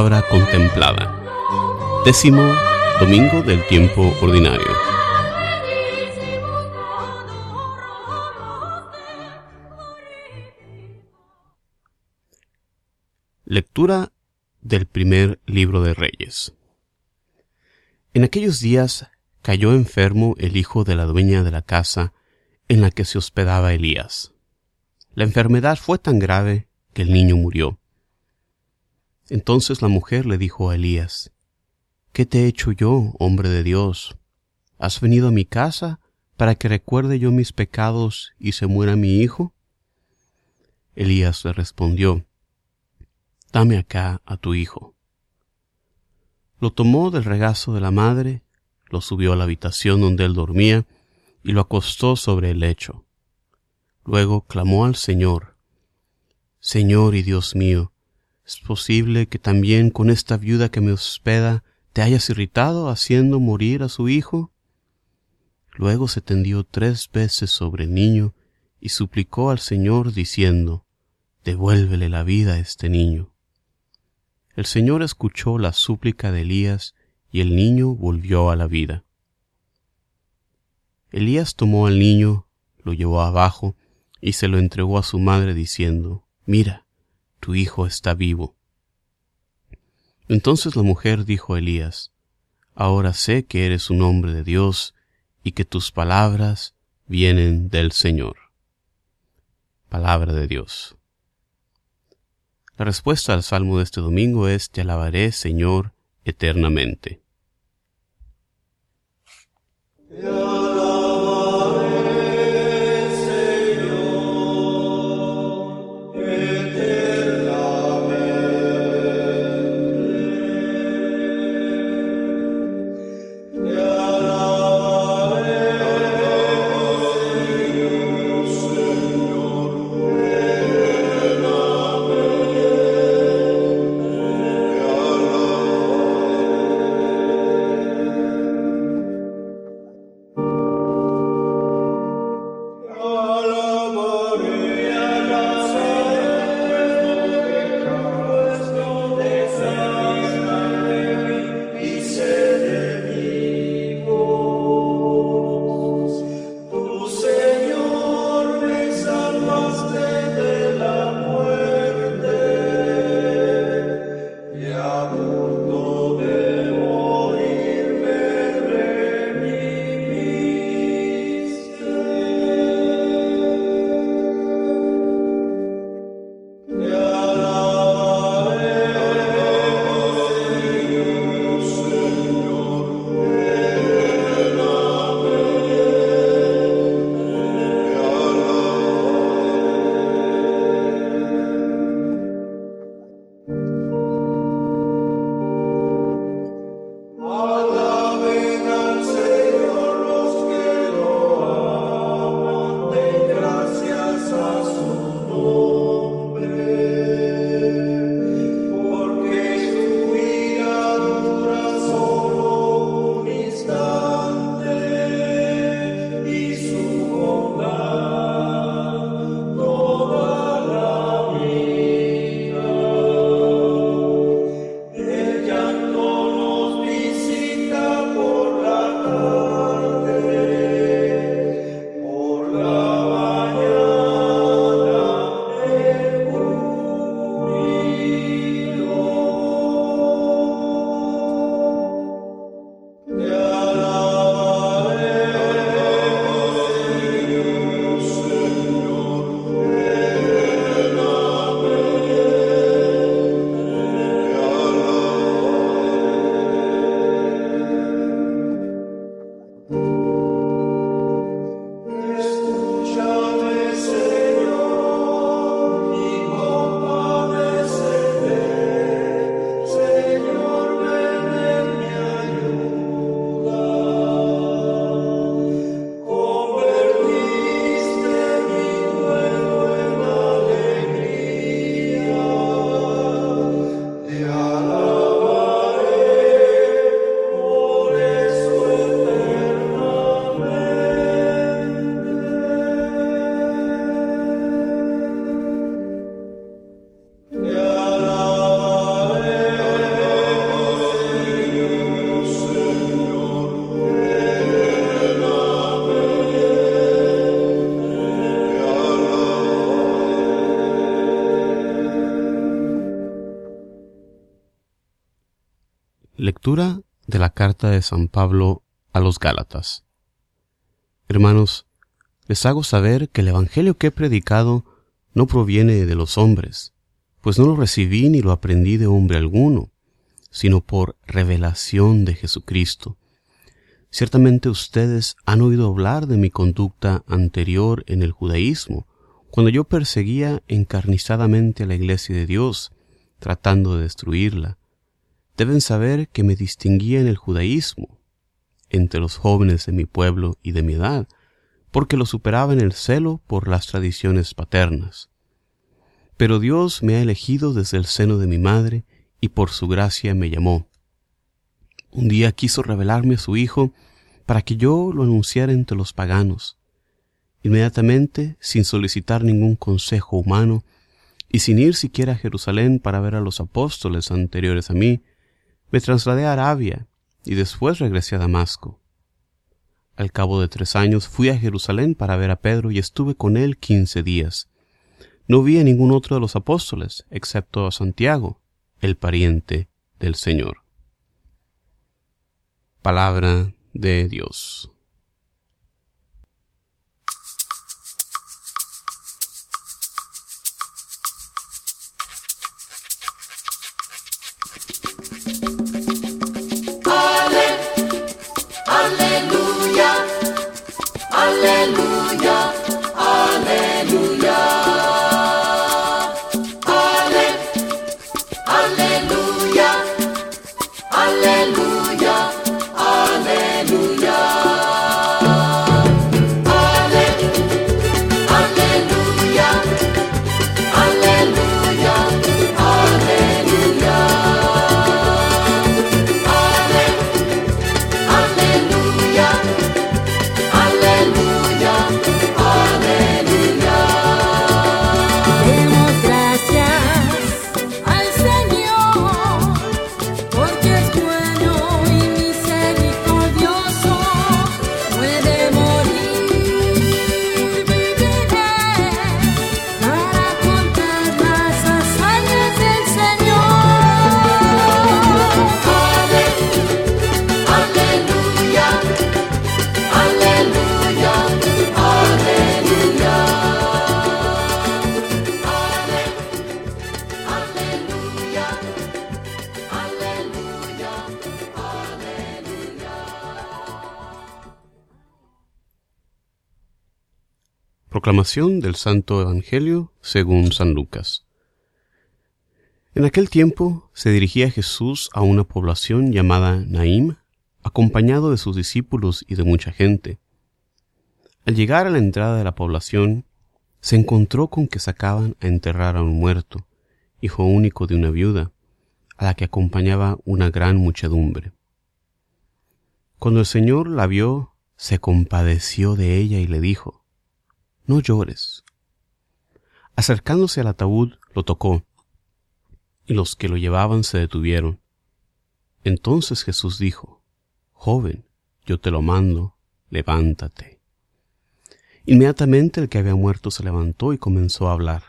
palabra contemplada. Décimo domingo del tiempo ordinario. Lectura del primer libro de Reyes. En aquellos días cayó enfermo el hijo de la dueña de la casa en la que se hospedaba Elías. La enfermedad fue tan grave que el niño murió. Entonces la mujer le dijo a Elías, ¿Qué te he hecho yo, hombre de Dios? ¿Has venido a mi casa para que recuerde yo mis pecados y se muera mi hijo? Elías le respondió, Dame acá a tu hijo. Lo tomó del regazo de la madre, lo subió a la habitación donde él dormía y lo acostó sobre el lecho. Luego clamó al Señor, Señor y Dios mío, ¿es posible que también con esta viuda que me hospeda te hayas irritado haciendo morir a su hijo? Luego se tendió tres veces sobre el niño y suplicó al Señor diciendo, Devuélvele la vida a este niño. El Señor escuchó la súplica de Elías y el niño volvió a la vida. Elías tomó al niño, lo llevó abajo y se lo entregó a su madre diciendo, Mira, tu hijo está vivo. Entonces la mujer dijo a Elías, Ahora sé que eres un hombre de Dios y que tus palabras vienen del Señor. Palabra de Dios. La respuesta al salmo de este domingo es Te alabaré, Señor, eternamente. De la carta de San Pablo a los Gálatas. Hermanos, les hago saber que el Evangelio que he predicado no proviene de los hombres, pues no lo recibí ni lo aprendí de hombre alguno, sino por revelación de Jesucristo. Ciertamente ustedes han oído hablar de mi conducta anterior en el judaísmo, cuando yo perseguía encarnizadamente a la iglesia de Dios, tratando de destruirla. Deben saber que me distinguía en el judaísmo, entre los jóvenes de mi pueblo y de mi edad, porque lo superaba en el celo por las tradiciones paternas. Pero Dios me ha elegido desde el seno de mi madre y por su gracia me llamó. Un día quiso revelarme a su Hijo para que yo lo anunciara entre los paganos. Inmediatamente, sin solicitar ningún consejo humano, y sin ir siquiera a Jerusalén para ver a los apóstoles anteriores a mí, me trasladé a Arabia y después regresé a Damasco. Al cabo de tres años fui a Jerusalén para ver a Pedro y estuve con él quince días. No vi a ningún otro de los apóstoles, excepto a Santiago, el pariente del Señor. Palabra de Dios. Proclamación del Santo Evangelio según San Lucas. En aquel tiempo se dirigía Jesús a una población llamada Naim, acompañado de sus discípulos y de mucha gente. Al llegar a la entrada de la población, se encontró con que sacaban a enterrar a un muerto, hijo único de una viuda, a la que acompañaba una gran muchedumbre. Cuando el Señor la vio, se compadeció de ella y le dijo, no llores. Acercándose al ataúd, lo tocó, y los que lo llevaban se detuvieron. Entonces Jesús dijo, Joven, yo te lo mando, levántate. Inmediatamente el que había muerto se levantó y comenzó a hablar.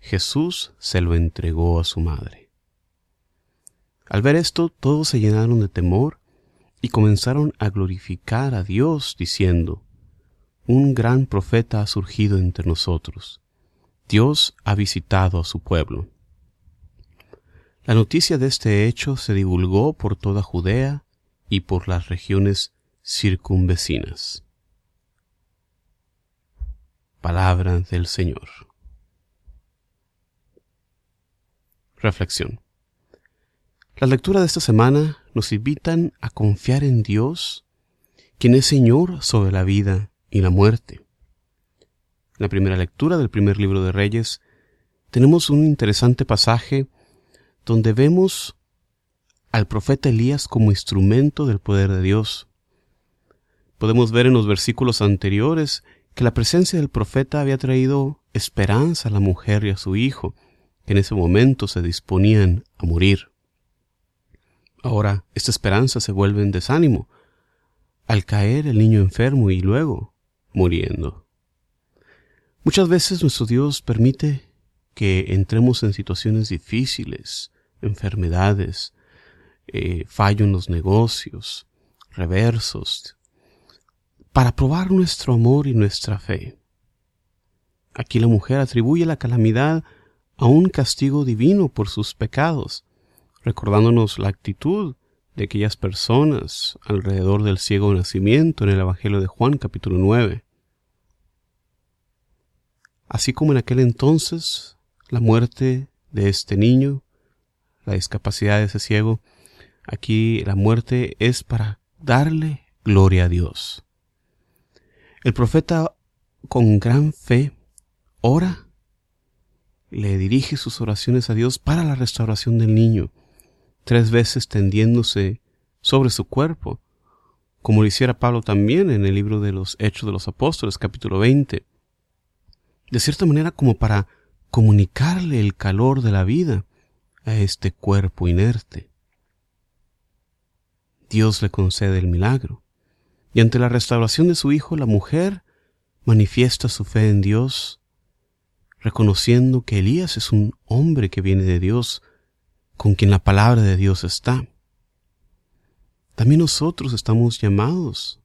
Jesús se lo entregó a su madre. Al ver esto, todos se llenaron de temor y comenzaron a glorificar a Dios, diciendo, un gran profeta ha surgido entre nosotros. Dios ha visitado a su pueblo. La noticia de este hecho se divulgó por toda Judea y por las regiones circunvecinas. Palabra del Señor. Reflexión. La lectura de esta semana nos invitan a confiar en Dios, quien es Señor sobre la vida y la muerte. En la primera lectura del primer libro de Reyes tenemos un interesante pasaje donde vemos al profeta Elías como instrumento del poder de Dios. Podemos ver en los versículos anteriores que la presencia del profeta había traído esperanza a la mujer y a su hijo, que en ese momento se disponían a morir. Ahora, esta esperanza se vuelve en desánimo al caer el niño enfermo y luego muriendo. Muchas veces nuestro Dios permite que entremos en situaciones difíciles, enfermedades, eh, fallo en los negocios, reversos, para probar nuestro amor y nuestra fe. Aquí la mujer atribuye la calamidad a un castigo divino por sus pecados, recordándonos la actitud de aquellas personas alrededor del ciego nacimiento en el Evangelio de Juan capítulo 9. Así como en aquel entonces la muerte de este niño, la discapacidad de ese ciego, aquí la muerte es para darle gloria a Dios. El profeta con gran fe ora, le dirige sus oraciones a Dios para la restauración del niño tres veces tendiéndose sobre su cuerpo, como lo hiciera Pablo también en el libro de los Hechos de los Apóstoles, capítulo 20. De cierta manera como para comunicarle el calor de la vida a este cuerpo inerte. Dios le concede el milagro, y ante la restauración de su hijo, la mujer manifiesta su fe en Dios, reconociendo que Elías es un hombre que viene de Dios, con quien la palabra de Dios está. También nosotros estamos llamados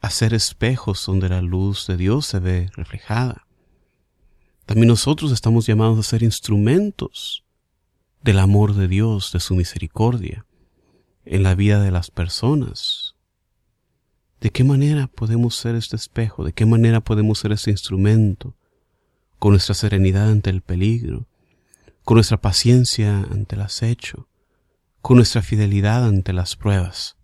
a ser espejos donde la luz de Dios se ve reflejada. También nosotros estamos llamados a ser instrumentos del amor de Dios, de su misericordia, en la vida de las personas. ¿De qué manera podemos ser este espejo? ¿De qué manera podemos ser este instrumento? Con nuestra serenidad ante el peligro, con nuestra paciencia ante el acecho, con nuestra fidelidad ante las pruebas.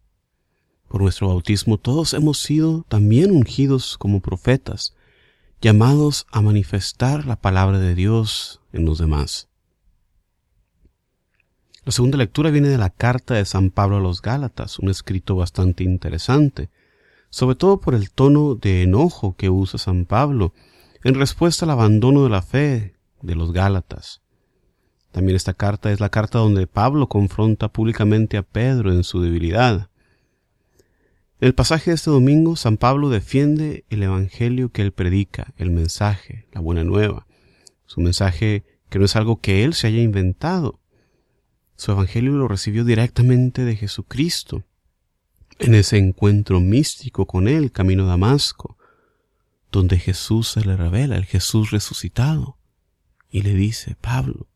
Por nuestro bautismo todos hemos sido también ungidos como profetas, llamados a manifestar la palabra de Dios en los demás. La segunda lectura viene de la carta de San Pablo a los Gálatas, un escrito bastante interesante, sobre todo por el tono de enojo que usa San Pablo en respuesta al abandono de la fe de los Gálatas. También esta carta es la carta donde Pablo confronta públicamente a Pedro en su debilidad. En el pasaje de este domingo, San Pablo defiende el Evangelio que él predica, el mensaje, la buena nueva. Su mensaje que no es algo que él se haya inventado. Su Evangelio lo recibió directamente de Jesucristo, en ese encuentro místico con él, camino a Damasco, donde Jesús se le revela, el Jesús resucitado, y le dice, Pablo,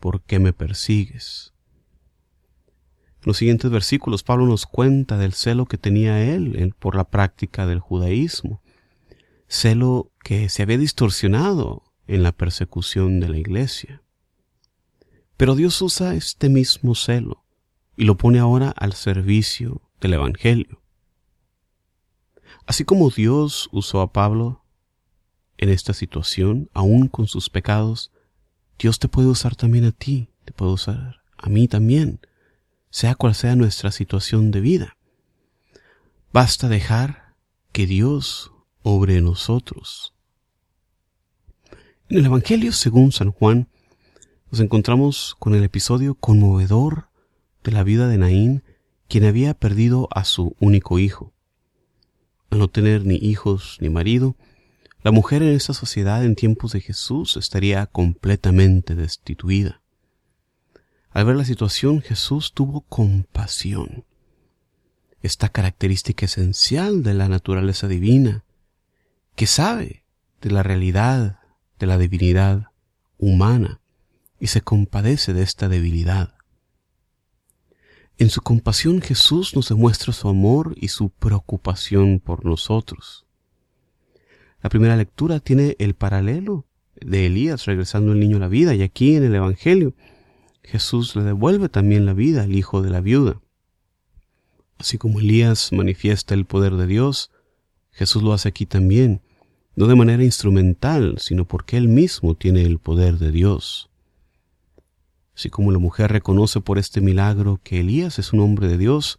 ¿por qué me persigues? En los siguientes versículos Pablo nos cuenta del celo que tenía él por la práctica del judaísmo, celo que se había distorsionado en la persecución de la iglesia. Pero Dios usa este mismo celo y lo pone ahora al servicio del Evangelio. Así como Dios usó a Pablo en esta situación, aún con sus pecados, Dios te puede usar también a ti, te puede usar a mí también, sea cual sea nuestra situación de vida. Basta dejar que Dios obre en nosotros. En el Evangelio según San Juan nos encontramos con el episodio conmovedor de la vida de Naín, quien había perdido a su único hijo. Al no tener ni hijos ni marido, la mujer en esta sociedad en tiempos de Jesús estaría completamente destituida. Al ver la situación, Jesús tuvo compasión. Esta característica esencial de la naturaleza divina, que sabe de la realidad de la divinidad humana y se compadece de esta debilidad. En su compasión Jesús nos demuestra su amor y su preocupación por nosotros. La primera lectura tiene el paralelo de Elías regresando el niño a la vida y aquí en el Evangelio Jesús le devuelve también la vida al hijo de la viuda. Así como Elías manifiesta el poder de Dios, Jesús lo hace aquí también, no de manera instrumental, sino porque Él mismo tiene el poder de Dios. Así como la mujer reconoce por este milagro que Elías es un hombre de Dios,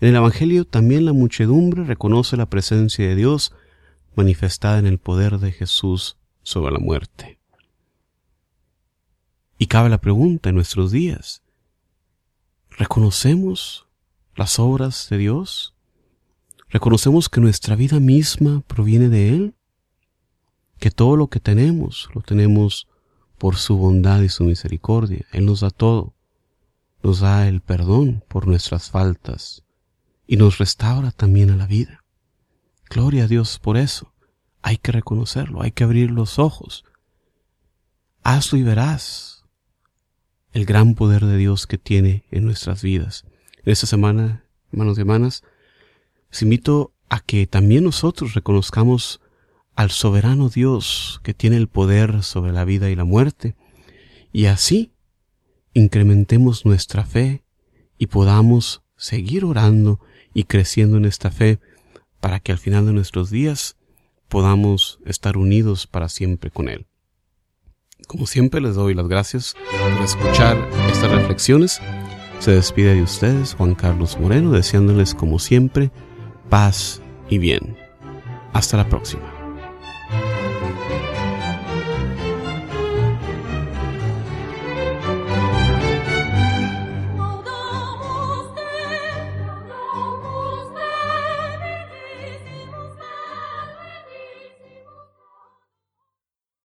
en el Evangelio también la muchedumbre reconoce la presencia de Dios manifestada en el poder de Jesús sobre la muerte. Y cabe la pregunta en nuestros días, ¿reconocemos las obras de Dios? ¿Reconocemos que nuestra vida misma proviene de Él? ¿Que todo lo que tenemos lo tenemos por su bondad y su misericordia? Él nos da todo. nos da el perdón por nuestras faltas y nos restaura también a la vida. Gloria a Dios por eso. Hay que reconocerlo, hay que abrir los ojos. Hazlo y verás el gran poder de Dios que tiene en nuestras vidas. En esta semana, hermanos y hermanas, os invito a que también nosotros reconozcamos al soberano Dios que tiene el poder sobre la vida y la muerte, y así incrementemos nuestra fe y podamos seguir orando y creciendo en esta fe para que al final de nuestros días podamos estar unidos para siempre con Él. Como siempre les doy las gracias por escuchar estas reflexiones. Se despide de ustedes Juan Carlos Moreno deseándoles como siempre paz y bien. Hasta la próxima.